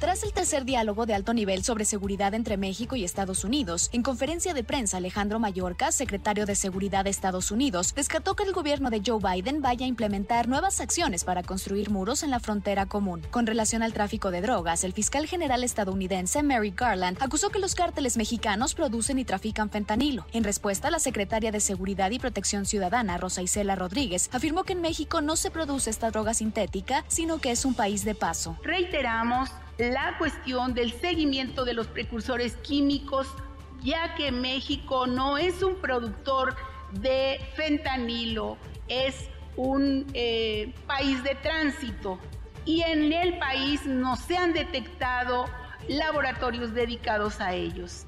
Tras el tercer diálogo de alto nivel sobre seguridad entre México y Estados Unidos, en conferencia de prensa Alejandro Mayorkas, secretario de Seguridad de Estados Unidos, descartó que el gobierno de Joe Biden vaya a implementar nuevas acciones para construir muros en la frontera común. Con relación al tráfico de drogas, el fiscal general estadounidense Mary Garland acusó que los cárteles mexicanos producen y trafican fentanilo. En respuesta, la secretaria de Seguridad y Protección Ciudadana, Rosa Isela Rodríguez, afirmó que en México no se produce esta droga sintética, sino que es un país de paso. Reiteramos la cuestión del seguimiento de los precursores químicos, ya que México no es un productor de fentanilo, es un eh, país de tránsito y en el país no se han detectado laboratorios dedicados a ellos.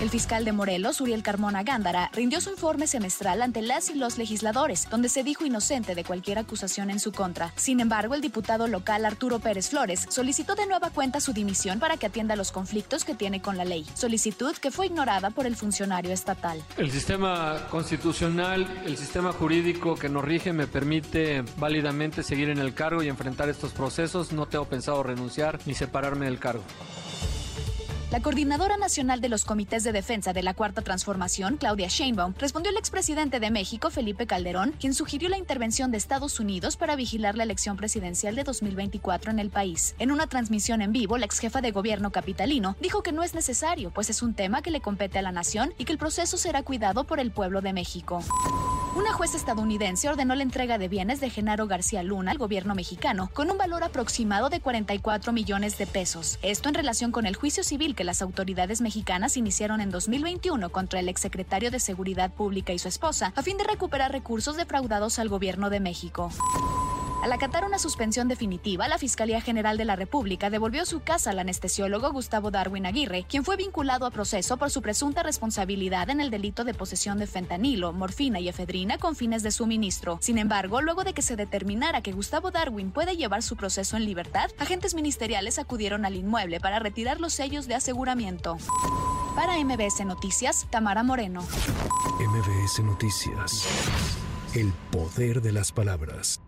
El fiscal de Morelos, Uriel Carmona Gándara, rindió su informe semestral ante las y los legisladores, donde se dijo inocente de cualquier acusación en su contra. Sin embargo, el diputado local Arturo Pérez Flores solicitó de nueva cuenta su dimisión para que atienda los conflictos que tiene con la ley, solicitud que fue ignorada por el funcionario estatal. El sistema constitucional, el sistema jurídico que nos rige me permite válidamente seguir en el cargo y enfrentar estos procesos. No tengo pensado renunciar ni separarme del cargo. La coordinadora nacional de los comités de defensa de la Cuarta Transformación, Claudia Sheinbaum, respondió al expresidente de México, Felipe Calderón, quien sugirió la intervención de Estados Unidos para vigilar la elección presidencial de 2024 en el país. En una transmisión en vivo, la ex jefa de gobierno capitalino dijo que no es necesario, pues es un tema que le compete a la nación y que el proceso será cuidado por el pueblo de México. Una jueza estadounidense ordenó la entrega de bienes de Genaro García Luna al gobierno mexicano con un valor aproximado de 44 millones de pesos. Esto en relación con el juicio civil que las autoridades mexicanas iniciaron en 2021 contra el exsecretario de Seguridad Pública y su esposa a fin de recuperar recursos defraudados al gobierno de México. Al acatar una suspensión definitiva, la Fiscalía General de la República devolvió su casa al anestesiólogo Gustavo Darwin Aguirre, quien fue vinculado a proceso por su presunta responsabilidad en el delito de posesión de fentanilo, morfina y efedrina con fines de suministro. Sin embargo, luego de que se determinara que Gustavo Darwin puede llevar su proceso en libertad, agentes ministeriales acudieron al inmueble para retirar los sellos de aseguramiento. Para MBS Noticias, Tamara Moreno. MBS Noticias. El poder de las palabras.